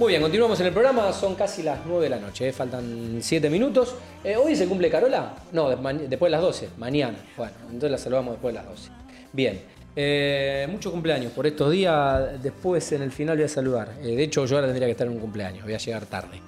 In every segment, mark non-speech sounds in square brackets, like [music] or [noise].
Muy bien, continuamos en el programa, son casi las 9 de la noche, eh, faltan 7 minutos. Eh, ¿Hoy se cumple Carola? No, después de las 12, mañana. Bueno, entonces la saludamos después de las 12. Bien, eh, cumpleaños por estos días, después en el final voy a saludar. de hecho, yo ahora tendría que estar en un cumpleaños, voy a llegar tarde.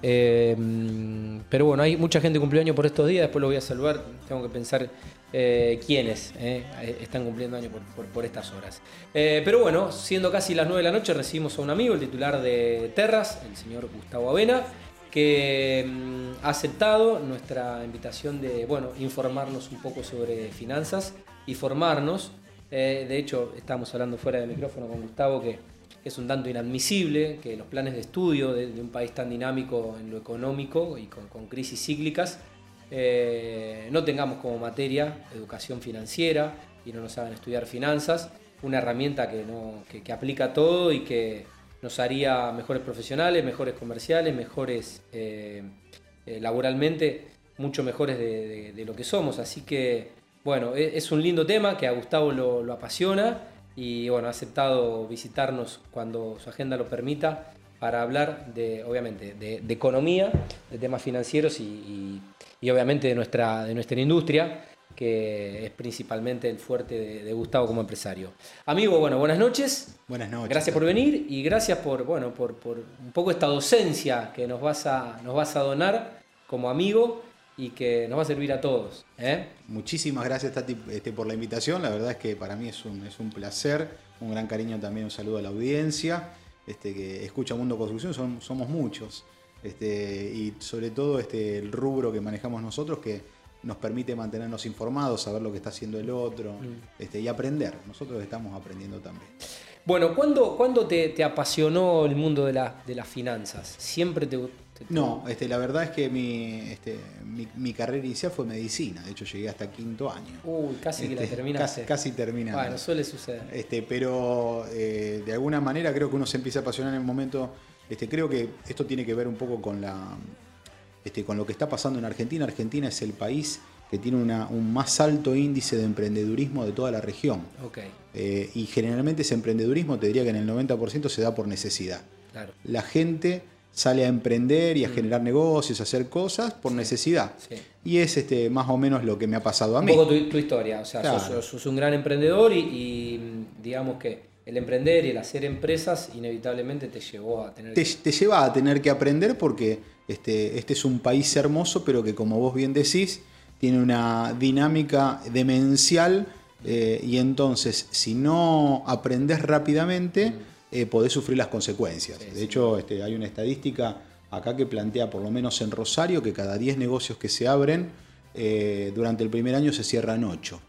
pero bueno, hay mucha gente cumpleaños por estos días, después lo voy a saludar, tengo que pensar eh, quiénes eh, están cumpliendo año por, estas horas. Eh, pero bueno, siendo casi las 9 de la noche, recibimos a un amigo, el titular de Terras, el señor Gustavo Avena, que mm, ha aceptado nuestra invitación de bueno, informarnos un poco sobre finanzas y formarnos. de hecho, estamos hablando fuera del micrófono con Gustavo que es un tanto inadmisible que los planes de estudio de, un país tan dinámico en lo económico y con crisis cíclicas eh, no tengamos como materia educación financiera y no nos hagan estudiar finanzas, una herramienta que, no, que, aplica todo y que nos haría mejores profesionales, mejores comerciales, mejores eh, eh, laboralmente, mucho mejores de, lo que somos. Así que, bueno, e, es un lindo tema que a Gustavo lo, apasiona y, bueno, ha aceptado visitarnos cuando su agenda lo permita para hablar de, obviamente, de, economía, de temas financieros y y obviamente de nuestra, de nuestra industria, que es principalmente el fuerte de, Gustavo como empresario. Amigo, bueno, buenas noches. Buenas noches. Gracias por venir y gracias por, bueno, por, por un poco esta docencia que nos vas a, nos vas a donar como amigo y que nos va a servir a todos. ¿eh? Muchísimas gracias, Tati, este, por la invitación. La verdad es que para mí es un, es un placer, un gran cariño también, un saludo a la audiencia este, que escucha Mundo Construcción, somos muchos. Este, y sobre todo este, el rubro que manejamos nosotros que nos permite mantenernos informados, saber lo que está haciendo el otro mm. este, y aprender. Nosotros estamos aprendiendo también. Bueno, ¿cuándo, ¿cuándo te, apasionó el mundo de, de, las finanzas? ¿Siempre te, No, este, la verdad es que mi, este, mi, carrera inicial fue medicina, de hecho llegué hasta quinto año. Uy, casi que la este, terminaste. Casi, casi Bueno, suele suceder. Este, pero eh, de alguna manera creo que uno se empieza a apasionar en el momento este, creo que esto tiene que ver un poco con, la, este, con lo que está pasando en Argentina. Argentina es el país que tiene un más alto índice de emprendedurismo de toda la región. Eh, y generalmente ese emprendedurismo, te diría que en el 90% se da por necesidad. La gente sale a emprender y a mm. generar negocios, a hacer cosas por necesidad. Y es este, más o menos lo que me ha pasado a mí. Un poco tu, historia, o sea, sos, un gran emprendedor y digamos que el emprender y el hacer empresas inevitablemente te llevó a tener te, te lleva a tener que aprender porque este, este es un país hermoso, pero que como vos bien decís, tiene una dinámica demencial eh, y entonces si no aprendes rápidamente, eh, podés sufrir las consecuencias. de hecho, este, hay una estadística acá que plantea, por lo menos en Rosario, que cada 10 negocios que se abren, eh, durante el primer año se cierran 8.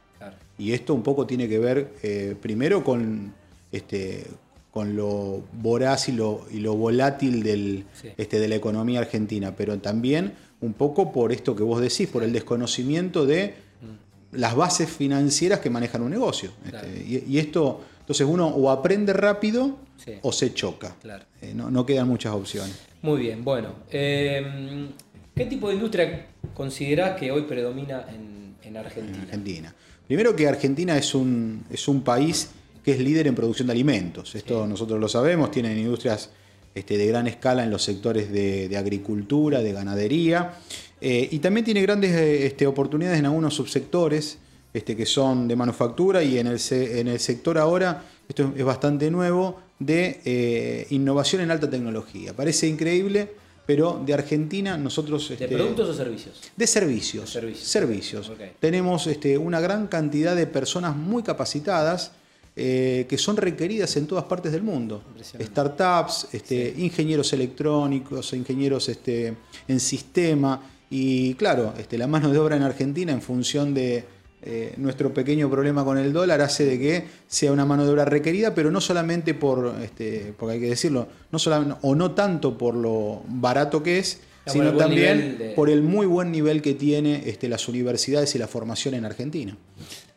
Y esto un poco tiene que ver primero con este, con lo voraz y lo, y lo volátil del, este, de la economía argentina, pero también un poco por esto que vos decís, por el desconocimiento de mm. las bases financieras que manejan un negocio. Este, y, esto, entonces uno o aprende rápido o se choca. Eh, no, quedan muchas opciones. Muy bien, bueno. Em, ¿Qué tipo de industria considerás que hoy predomina en, en Argentina? En Argentina. Primero que Argentina es un, es un país que es líder en producción de alimentos. Esto nosotros lo sabemos, tienen industrias este, de gran escala en los sectores de, agricultura, de ganadería, eh, y también tiene grandes eh, este, oportunidades en algunos subsectores este, que son de manufactura y en el, en el sector ahora, esto es bastante nuevo, de eh, innovación en alta tecnología. Parece increíble, pero de Argentina nosotros... ¿De productos o servicios? De servicios. servicios. Tenemos una gran cantidad de personas muy capacitadas eh, que son requeridas en todas partes del mundo. Startups, este, ingenieros electrónicos, ingenieros este, en sistema. Y claro, este, la mano de obra en Argentina, en función de eh, nuestro pequeño problema con el dólar, hace de que sea una mano de obra requerida, pero no solamente por, este, porque hay que decirlo, no solamente, o no tanto por lo barato que es, sino también por el muy buen nivel que tiene este, las universidades y la formación en Argentina.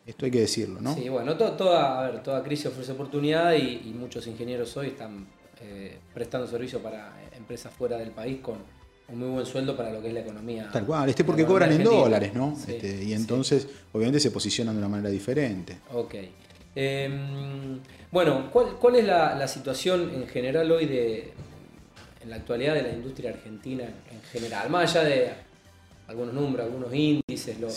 Esto hay que decirlo, ¿no? Sí, bueno, toda, a ver, toda crisis ofrece oportunidad y, muchos ingenieros hoy están eh, prestando servicio para empresas fuera del país con un muy buen sueldo para lo que es la economía. Tal cual, este porque cobran en dólares, ¿no? Este, y entonces, obviamente, se posicionan de una manera diferente. Ok. Em, bueno, ¿cuál, es la, situación en general hoy de, en la actualidad de la industria argentina en general, más allá de algunos números, algunos índices, lo,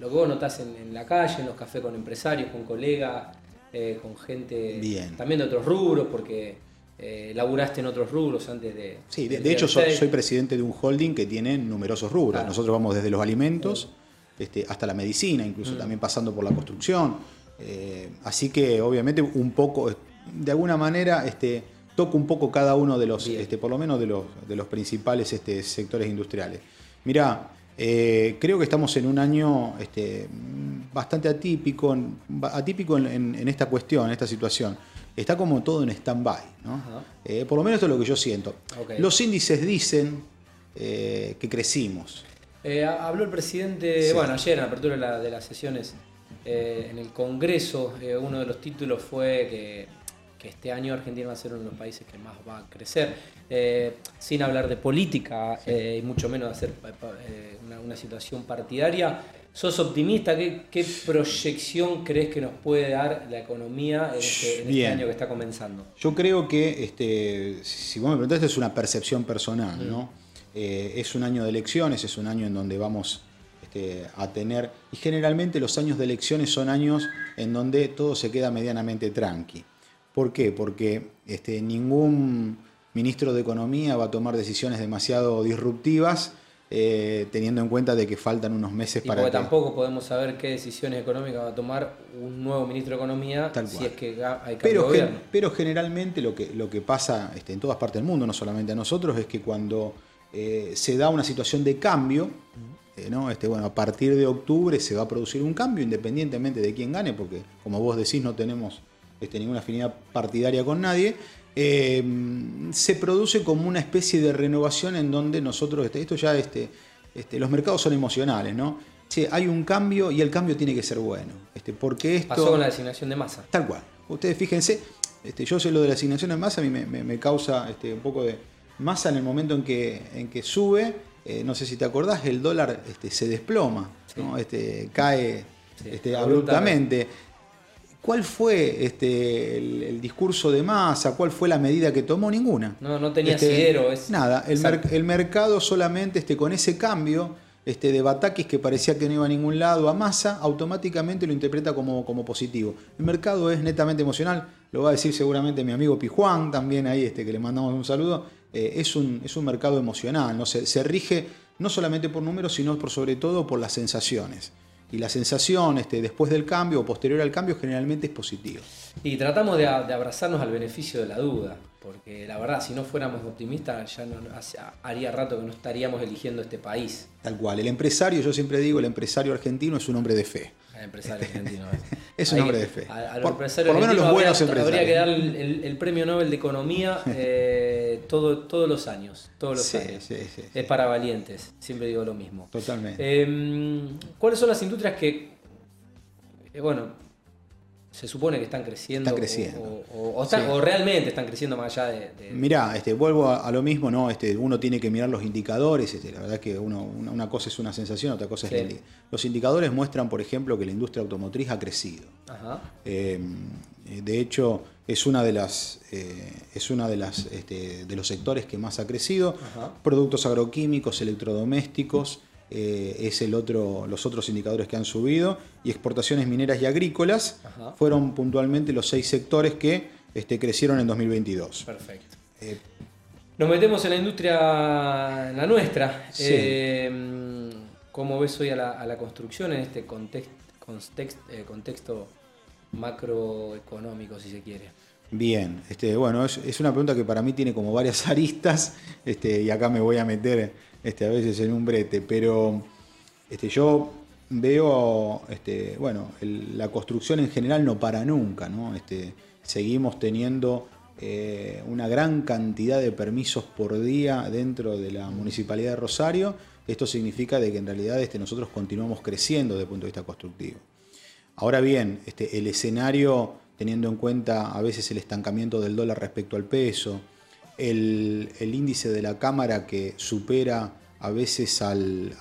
lo que vos notás en, la calle, en los cafés con empresarios, con colegas, eh, con gente también de otros rubros, porque eh, laburaste en otros rubros antes de... Sí, de, hecho soy, presidente de un holding que tiene numerosos rubros. Nosotros vamos desde los alimentos este, hasta la medicina, incluso mm. también pasando por la construcción. Eh, así que obviamente un poco, de alguna manera, este, toco un poco cada uno de los, este, por lo menos de los, de los principales este, sectores industriales. Mira, eh, creo que estamos en un año este, bastante atípico, atípico en, esta cuestión, en esta situación. Está como todo en stand-by. Eh, por lo menos esto es lo que yo siento. Los índices dicen eh, que crecimos. habló el presidente, bueno, ayer en la apertura de, las sesiones en el Congreso, uno de los títulos fue que que este año Argentina va a ser uno de los países que más va a crecer, eh, sin hablar de política eh, y mucho menos de hacer eh, una, situación partidaria. ¿Sos optimista? ¿Qué, proyección crees que nos puede dar la economía en este, este año que está comenzando? Yo creo que, este, si vos me preguntás, es una percepción personal, ¿no? es un año de elecciones, es un año en donde vamos este, a tener, y generalmente los años de elecciones son años en donde todo se queda medianamente tranqui. ¿Por qué? Porque este, ningún ministro de Economía va a tomar decisiones demasiado disruptivas. Eh, teniendo en cuenta de que faltan unos meses para porque tampoco podemos saber qué decisiones económicas va a tomar un nuevo ministro de Economía si es que hay cambio pero, de gobierno. pero generalmente lo que, lo que pasa este, en todas partes del mundo, no solamente a nosotros, es que cuando eh, se da una situación de cambio, eh, ¿no? este, bueno, a partir de octubre se va a producir un cambio independientemente de quién gane, porque como vos decís no tenemos este, ninguna afinidad partidaria con nadie, eh, se produce como una especie de renovación en donde nosotros, este, esto ya, este, este, los mercados son emocionales, ¿no? hay un cambio y el cambio tiene que ser bueno. Este, porque esto, Pasó con la designación de masa. Tal cual. Ustedes fíjense, este, yo sé lo de la asignación de masa, a mí me, causa este, un poco de masa en el momento en que, en que sube. Eh, no sé si te acordás, el dólar este, se desploma, este, cae abruptamente. ¿Cuál fue este, el, discurso de masa? ¿Cuál fue la medida que tomó? Ninguna. No, no tenía este, Nada, el, mercado solamente este, con ese cambio este, de Batakis que parecía que no iba a ningún lado a masa, automáticamente lo interpreta como, como positivo. El mercado es netamente emocional, lo va a decir seguramente mi amigo Pijuán, también ahí este, que le mandamos un saludo. Eh, es, un, es un mercado emocional, ¿no? se, se rige no solamente por números, sino por sobre todo por las sensaciones y la sensación este, después del cambio o posterior al cambio generalmente es positiva. Y tratamos de, abrazarnos al beneficio de la duda, porque la verdad, si no fuéramos optimistas, ya no, haría rato que no estaríamos eligiendo este país. Tal cual, el empresario, yo siempre digo, el empresario argentino es un hombre de fe. El empresario argentino. es [laughs] un hombre de fe. por, lo menos los buenos empresarios. Habría que dar el, premio Nobel de Economía [laughs] eh, todo, todos los años. Todos los años. es para valientes, siempre digo lo mismo. Totalmente. Em, ¿Cuáles son las industrias que, eh, bueno, se supone que están creciendo. Están creciendo. O, realmente están creciendo más allá de. Mirá, este, vuelvo a, lo mismo, ¿no? Este, uno tiene que mirar los indicadores. Este, la verdad que uno, una, cosa es una sensación, otra cosa es Los indicadores muestran, por ejemplo, que la industria automotriz ha crecido. Em, de hecho, es una de las. Eh, es una de las este, de los sectores que más ha crecido. Productos agroquímicos, electrodomésticos. Eh, es el otro, los otros indicadores que han subido, y exportaciones mineras y agrícolas fueron puntualmente los seis sectores que este, crecieron en 2022. Perfecto. Eh, Nos metemos en la industria, la nuestra. Eh, ¿Cómo ves hoy a la, construcción en este contexto, contexto macroeconómico, si se quiere? Bien, este, bueno, es, una pregunta que para mí tiene como varias [laughs] aristas, este, y acá me voy a meter este, a veces en un brete, pero este, yo veo, este, bueno, la construcción en general no para nunca, ¿no? Este, seguimos teniendo eh, una gran cantidad de permisos por día dentro de la Municipalidad de Rosario. Esto significa de que en realidad este, nosotros continuamos creciendo desde el punto de vista constructivo. Ahora bien, este, el escenario, teniendo en cuenta a veces el estancamiento del dólar respecto al peso, el, índice de la Cámara que supera a veces al,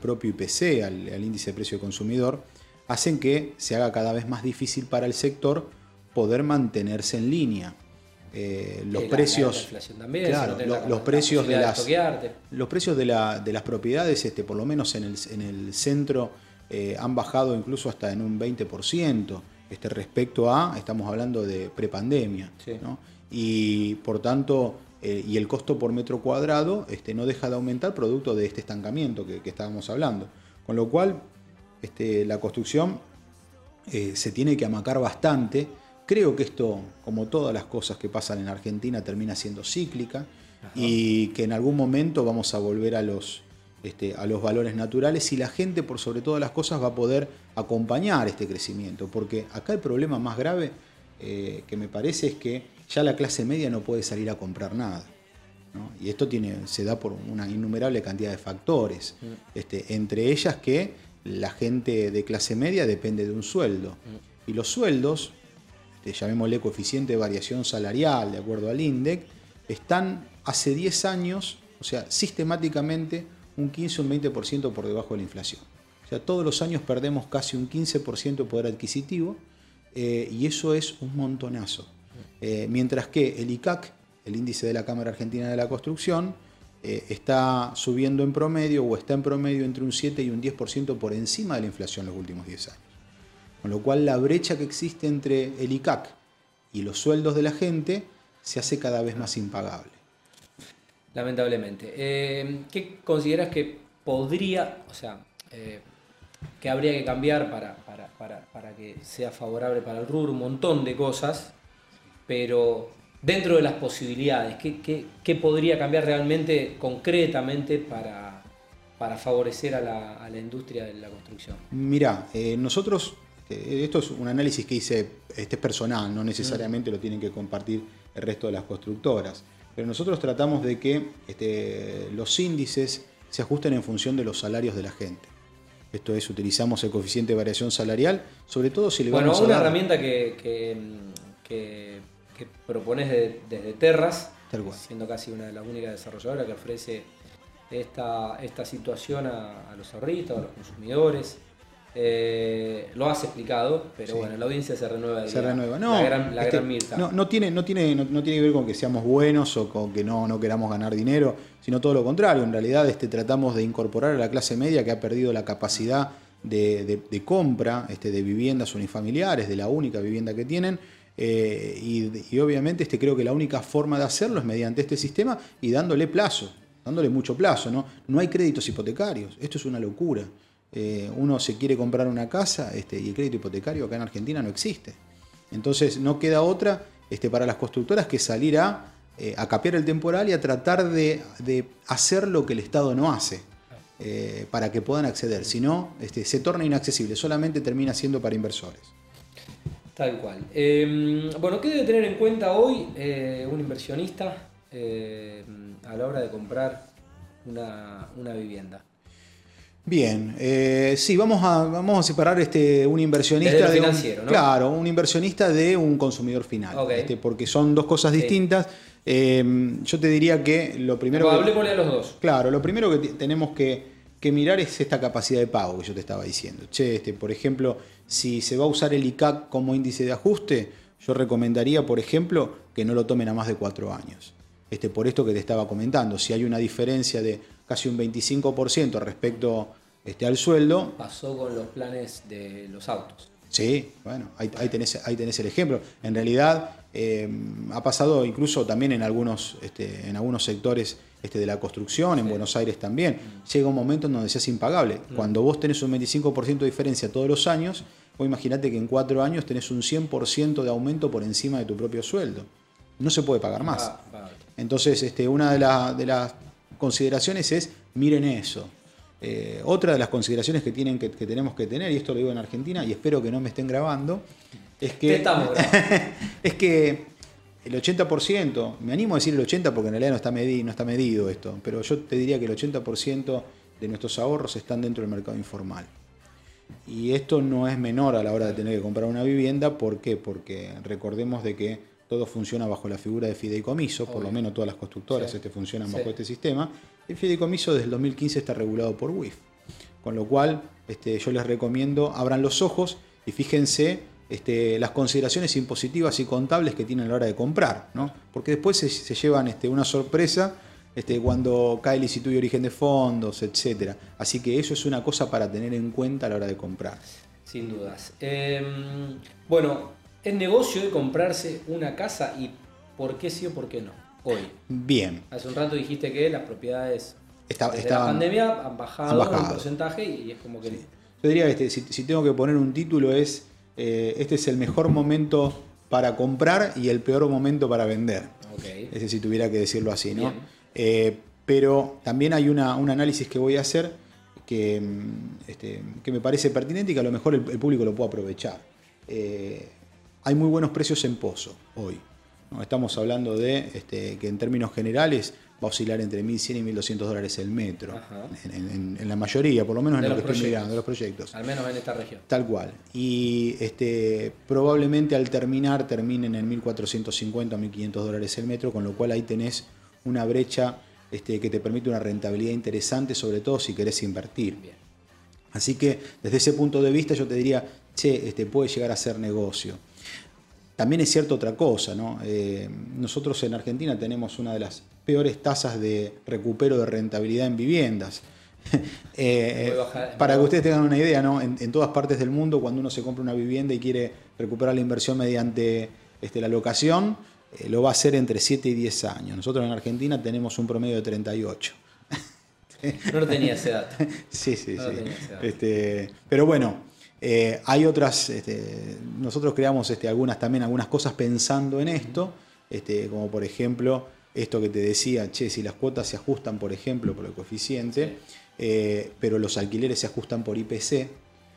propio IPC, al, índice de precio de consumidor, hacen que se haga cada vez más difícil para el sector poder mantenerse en línea. eh, los Eh, la- precios, la inflación también, claro, lo- la- los precios de las, los precios de, la- de las propiedades, este, por lo menos en el, en el centro, eh, han bajado incluso hasta en un 20%, este, respecto a, estamos hablando de prepandemia. Sí. ¿no? Y por tanto, eh, y el costo por metro cuadrado este, no deja de aumentar producto de este estancamiento que, que estábamos hablando. Con lo cual, este, la construcción eh, se tiene que amacar bastante. Creo que esto, como todas las cosas que pasan en Argentina, termina siendo cíclica y que en algún momento vamos a volver a los, este, a los valores naturales y la gente, por sobre todas las cosas, va a poder acompañar este crecimiento. Porque acá el problema más grave eh, que me parece es que ya la clase media no puede salir a comprar nada. ¿no? Y esto tiene, se da por una innumerable cantidad de factores, este, entre ellas que la gente de clase media depende de un sueldo. Y los sueldos, este, llamémosle coeficiente de variación salarial, de acuerdo al INDEC, están hace 10 años, o sea, sistemáticamente un 15 o un 20% por debajo de la inflación. O sea, todos los años perdemos casi un 15% de poder adquisitivo eh, y eso es un montonazo. Eh, mientras que el ICAC, el índice de la Cámara Argentina de la Construcción, eh, está subiendo en promedio o está en promedio entre un 7 y un 10% por encima de la inflación en los últimos 10 años. Con lo cual la brecha que existe entre el ICAC y los sueldos de la gente se hace cada vez más impagable. Lamentablemente. Eh, ¿Qué consideras que podría, o sea, que habría que cambiar para, para, para, para que sea favorable para el rubro? Un montón de cosas, pero dentro de las posibilidades, ¿qué, qué, qué podría cambiar realmente, concretamente, para, para favorecer a la, a la industria de la construcción? Mirá, eh, nosotros, eh, esto es un análisis que hice, este es personal, no necesariamente lo tienen que compartir el resto de las constructoras, pero nosotros tratamos de que este, los índices se ajusten en función de los salarios de la gente. Esto es, utilizamos el coeficiente de variación salarial, sobre todo si le Bueno, vamos a una dar- herramienta que, que, que, que propones de- desde Terras, siendo casi una de las únicas desarrolladoras que ofrece esta, esta situación a, a los ahorristas, a los consumidores. Eh, lo has explicado, pero Sí. bueno, la audiencia se renueva. se diría, renueva. No, la gran, la este, gran Mirta. no, no tiene, no, tiene, no, no tiene que ver con que seamos buenos o con que no, no queramos ganar dinero, sino todo lo contrario. En realidad este, tratamos de incorporar a la clase media que ha perdido la capacidad de, de- de compra este, de viviendas unifamiliares, de la única vivienda que tienen. Eh, y, obviamente este, creo que la única forma de hacerlo es mediante este sistema y dándole plazo, dándole mucho plazo. No, no hay créditos hipotecarios, esto es una locura. Eh, uno se quiere comprar una casa este, y el crédito hipotecario acá en Argentina no existe. Entonces no queda otra este, para las constructoras que salir a, eh, a capear el temporal y a tratar de, de hacer lo que el Estado no hace eh, para que puedan acceder. Si no, este, se torna inaccesible, solamente termina siendo para inversores. Tal cual. Eh, bueno, ¿qué debe tener en cuenta hoy eh, un inversionista eh, a la hora de comprar una, una vivienda? Bien, eh, sí, vamos a, vamos a separar este, un inversionista de un- ¿no? Claro, un inversionista de un consumidor final. Este, porque son dos cosas distintas. Eh, yo te diría que lo primero. Bueno, que- hablemosle a los dos. Claro, lo primero que tenemos que, que mirar es esta capacidad de pago que yo te estaba diciendo. Che, este, por ejemplo, si se va a usar el ICAC como índice de ajuste, yo recomendaría, por ejemplo, que no lo tomen a más de cuatro años. Este, por esto que te estaba comentando, si hay una diferencia de casi un 25% respecto este, al sueldo, Pasó con los planes de los autos. Sí, bueno, ahí, ahí tenés, ahí tenés el ejemplo. En realidad eh, ha pasado incluso también en algunos, este, en algunos sectores este, de la construcción, en Sí. Buenos Aires también. Llega un momento en donde se hace impagable. Cuando vos tenés un 25% de diferencia todos los años, vos imaginate que en cuatro años tenés un 100% de aumento por encima de tu propio sueldo. No se puede pagar más. Ah, Entonces, este, una de, la- de las consideraciones es, miren eso. Eh, otra de las consideraciones que, tienen que, que tenemos que tener, y esto lo digo en Argentina, y espero que no me estén grabando, es que, [laughs] es que el 80%, me animo a decir el 80% porque en realidad no está, medi- no está medido esto, pero yo te diría que el 80% de nuestros ahorros están dentro del mercado informal. Y esto no es menor a la hora de tener que comprar una vivienda, ¿por qué? Porque recordemos de que todo funciona bajo la figura de fideicomiso, por lo menos todas las constructoras Sí. este, funcionan Sí. bajo este sistema. El fideicomiso desde el 2015 está regulado por WIF, con lo cual este, yo les recomiendo abran los ojos y fíjense este, las consideraciones impositivas y contables que tienen a la hora de comprar, ¿no? porque después se, llevan este, una sorpresa este, cuando cae Instituto de Origen de Fondos, etc. Así que eso es una cosa para tener en cuenta a la hora de comprar. Sin dudas. Em, bueno, ¿es negocio de comprarse una casa y por qué sí o por qué no? Hoy. Bien. Hace un rato dijiste que las propiedades Está, desde la pandemia han bajado, un porcentaje y es como que... Yo diría, este, si, tengo que poner un título es, eh, este es el mejor momento para comprar y el peor momento para vender. Okay. Ese si tuviera que decirlo así, ¿no? Eh, pero también hay un análisis que voy a hacer que, mm, este, que, me parece pertinente y que a lo mejor el, público lo puede aprovechar. Eh, hay muy buenos precios en pozo hoy. Estamos hablando de este, que en términos generales va a oscilar entre 1.100 y 1.200 dólares el metro, en, la mayoría, por lo menos en lo que estoy mirando, de los proyectos. Al menos en esta región. Tal cual. Y este, probablemente al terminar terminen en 1.450 o 1.500 dólares el metro, con lo cual ahí tenés una brecha este, que te permite una rentabilidad interesante, sobre todo si querés invertir. Así que desde ese punto de vista yo te diría, che, este, puede llegar a ser negocio. También es cierto otra cosa, ¿no? Eh, nosotros en Argentina tenemos una de las peores tasas de recupero de rentabilidad en viviendas. [laughs] Eh, para que ustedes tengan una idea, ¿no? En, todas partes del mundo, cuando uno se compra una vivienda y quiere recuperar la inversión mediante este, la locación, eh, lo va a hacer entre 7 y 10 años. Nosotros en Argentina tenemos un promedio de 38. No lo tenía ese dato. [laughs] sí, sí, sí. Este, pero bueno, eh, hay otras, este, nosotros creamos este, algunas también algunas cosas pensando en esto, este, como por ejemplo esto que te decía, che, si las cuotas se ajustan, por ejemplo, por el coeficiente, eh, pero los alquileres se ajustan por IPC,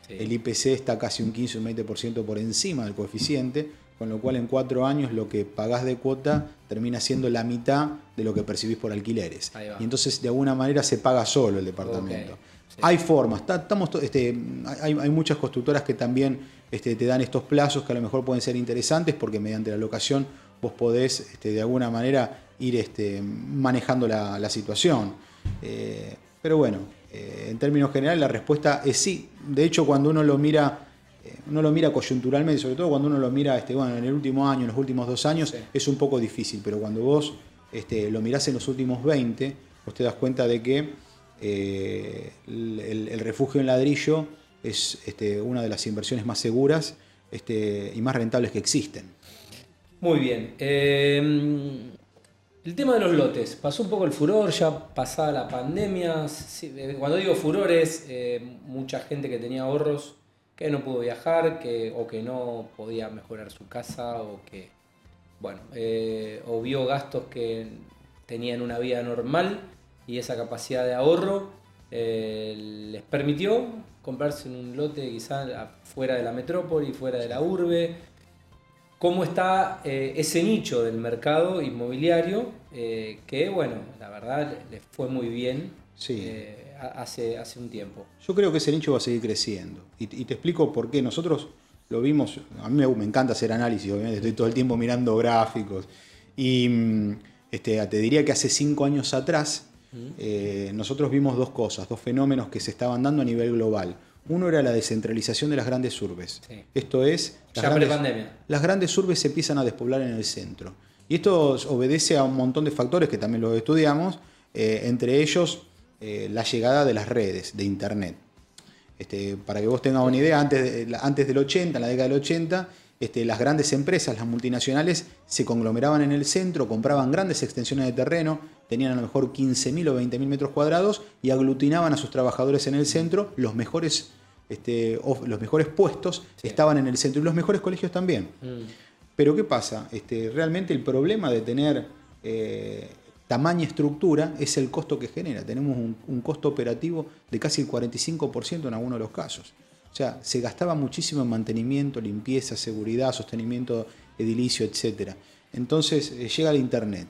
el IPC está casi un 15 o un 20% por encima del coeficiente, con lo cual en cuatro años lo que pagás de cuota termina siendo la mitad de lo que percibís por alquileres. Y entonces de alguna manera se paga solo el departamento. Hay formas, estamos, este, hay, muchas constructoras que también este, te dan estos plazos que a lo mejor pueden ser interesantes porque mediante la locación vos podés este, de alguna manera ir este, manejando la, situación. Eh, pero bueno, eh, en términos generales la respuesta es sí. De hecho, cuando uno lo mira, eh, uno lo mira coyunturalmente, sobre todo cuando uno lo mira este, bueno, en el último año, en los últimos dos años, es un poco difícil. Pero cuando vos este, lo mirás en los últimos 20, vos te das cuenta de que el, refugio en ladrillo es este, una de las inversiones más seguras este, y más rentables que existen. Muy bien. Em, el tema de los lotes, pasó un poco el furor, ya pasada la pandemia. Eh, cuando digo furor es eh, mucha gente que tenía ahorros que no pudo viajar que, o que no podía mejorar su casa o que, bueno, eh, o vio gastos que tenían una vida normal y esa capacidad de ahorro les permitió comprarse en un lote quizás fuera de la metrópoli, fuera de la urbe, cómo está eh, ese nicho del mercado inmobiliario, eh, que bueno, la verdad le fue muy bien eh, hace, hace un tiempo. Yo creo que ese nicho va a seguir creciendo. Y, te explico por qué. Nosotros lo vimos, a mí me, encanta hacer análisis, obviamente estoy todo el tiempo mirando gráficos. Y mm, este, te diría que hace cinco años atrás nosotros vimos dos cosas, dos fenómenos que se estaban dando a nivel global. Uno era la descentralización de las grandes urbes. Esto es, las, grandes, las grandes urbes se empiezan a despoblar en el centro. Y esto obedece a un montón de factores que también los estudiamos, eh, entre ellos eh, la llegada de las redes, de Internet. Este, para que vos tengas una idea, antes, antes del 80, en la década del 80, este, las grandes empresas, las multinacionales, se conglomeraban en el centro, compraban grandes extensiones de terreno, tenían a lo mejor 15.000 o 20.000 metros cuadrados y aglutinaban a sus trabajadores en el centro, los mejores, este, los mejores puestos estaban en el centro y los mejores colegios también. Mm. Pero ¿qué pasa? Este, realmente el problema de tener eh, tamaña estructura es el costo que genera. Tenemos un, un costo operativo de casi el 45% en algunos de los casos. O sea, se gastaba muchísimo en mantenimiento, limpieza, seguridad, sostenimiento edilicio, etc. Entonces eh, llega el Internet.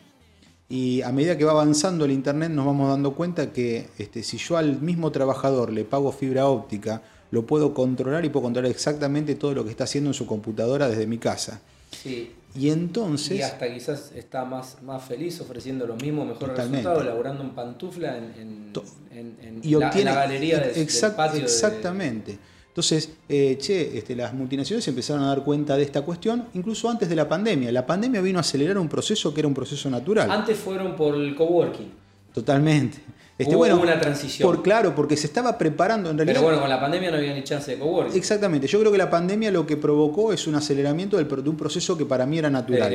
Y a medida que va avanzando el Internet nos vamos dando cuenta que este, si yo al mismo trabajador le pago fibra óptica, lo puedo controlar y puedo controlar exactamente todo lo que está haciendo en su computadora desde mi casa. Sí. Y entonces. Y hasta quizás está más, más feliz ofreciendo lo mismo, mejor resultado, elaborando en pantufla en, en, la, galería del, patio. Exactamente. Entonces, eh, che, este, las multinacionales empezaron a dar cuenta de esta cuestión incluso antes de la pandemia. La pandemia vino a acelerar un proceso que era un proceso natural. Antes fueron por el coworking. Totalmente. Este, Hubo una transición. Por, claro, porque se estaba preparando en realidad. Pero bueno, con la pandemia no había ni chance de coworking. Exactamente. Yo creo que la pandemia lo que provocó es un aceleramiento del, de un proceso que para mí era natural.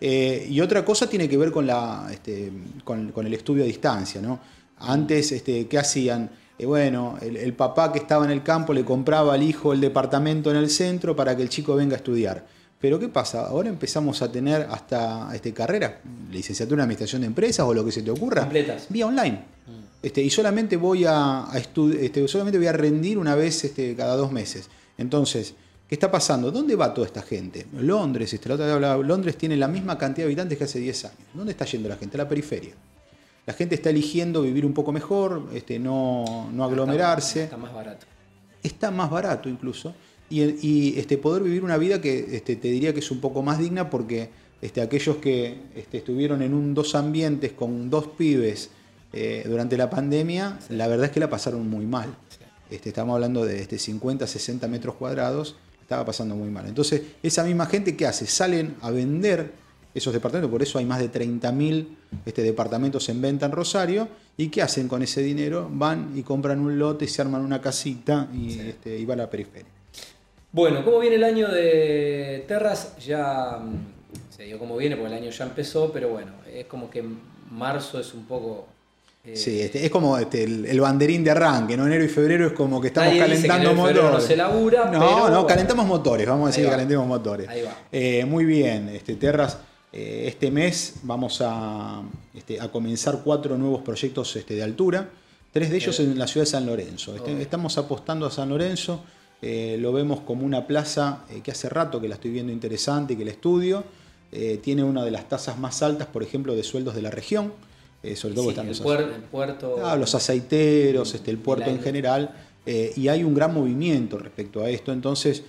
Eh, y otra cosa tiene que ver con, la, este, con, con, el estudio a distancia. ¿no? Antes, este, ¿qué hacían? Eh, bueno, el, papá que estaba en el campo le compraba al hijo el departamento en el centro para que el chico venga a estudiar. Pero ¿qué pasa? Ahora empezamos a tener hasta este, carrera, licenciatura en administración de empresas o lo que se te ocurra, Completas. vía online. Mm. Este, y solamente voy a, este, solamente voy a rendir una vez este, cada dos meses. Entonces, ¿qué está pasando? ¿Dónde va toda esta gente? Londres, este, la otra hablaba, Londres tiene la misma cantidad de habitantes que hace 10 años. ¿Dónde está yendo la gente? A la periferia la gente está eligiendo vivir un poco mejor, este, no, no aglomerarse. Está, más barato. Está más barato incluso. Y, este, poder vivir una vida que este, te diría que es un poco más digna porque este, aquellos que este, estuvieron en un dos ambientes con dos pibes eh, durante la pandemia, la verdad es que la pasaron muy mal. Este, estamos hablando de este, 50, 60 metros cuadrados, estaba pasando muy mal. Entonces, esa misma gente, ¿qué hace? Salen a vender esos departamentos, por eso hay más de 30.000 este, departamentos en venta en Rosario, y ¿qué hacen con ese dinero? Van y compran un lote, y se arman una casita y, este, y va a la periferia. Bueno, ¿cómo viene el año de Terras? Ya mm, se dio cómo viene, porque el año ya empezó, pero bueno, es como que marzo es un poco eh, sí, este, es como este, el, banderín de arranque, ¿no? Enero y febrero es como que estamos calentando motores. No se labura, no, no, calentamos motores, vamos a decir que calentemos motores. Ahí va. Eh, muy bien, este, Terras eh, este mes vamos este, a, comenzar cuatro nuevos proyectos este, de altura, tres de ellos en la ciudad de San Lorenzo. Este, estamos apostando a San Lorenzo, eh, lo vemos como una plaza eh, que hace rato que la estoy viendo interesante y que la estudio. tiene una de las tasas más altas, por ejemplo, de sueldos de la región. sobre todo están los, puerto, ah, los aceiteros, el puerto en general, y hay un gran movimiento respecto a esto. Entonces,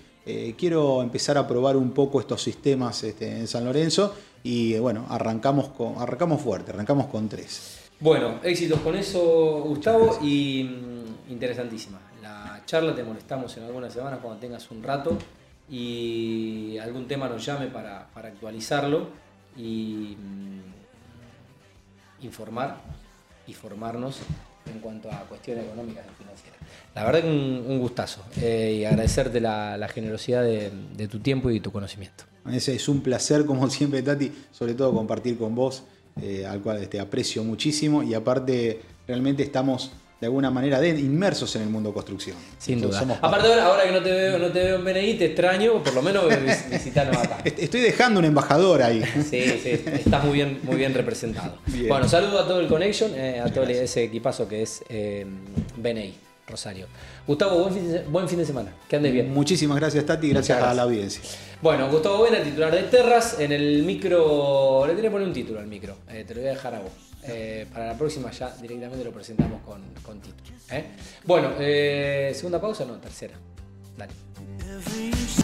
quiero empezar a probar un poco estos sistemas este, en San Lorenzo y bueno, arrancamos, con, arrancamos fuerte, arrancamos con tres. Bueno, éxitos con eso, Gustavo, y mm, interesantísima. La charla te molestamos en algunas semanas cuando tengas un rato y algún tema nos llame para, actualizarlo y mm, informar y formarnos en cuanto a cuestiones económicas y financieras. La verdad que un, gustazo eh, y agradecerte la, generosidad de tu tiempo y tu conocimiento. Es, un placer, como [laughs] siempre, Tati, sobre todo compartir con vos, eh, al cual te este, aprecio muchísimo y aparte realmente estamos de alguna manera inmersos en el mundo construcción. Sin duda. Aparte ahora, que no te veo, no te veo en BNI, te extraño, por lo menos visitarnos acá. [laughs] Estoy dejando un embajador ahí. [laughs] Sí, sí, estás muy bien, muy bien representado. [laughs] Bueno, saludo a todo el Connection, eh, a todo ese equipazo que es eh, BNI. Rosario. Gustavo, buen fin, de, semana. Que andes bien. Muchísimas gracias, Tati, gracias, gracias, a la audiencia. Bueno, Gustavo Buena, titular de Terras, en el micro. Le tenía que poner un título al micro, eh, te lo voy a dejar a vos. Eh, para la próxima ya directamente lo presentamos con, con título. ¿eh? Bueno, segunda pausa, no, tercera. Dale.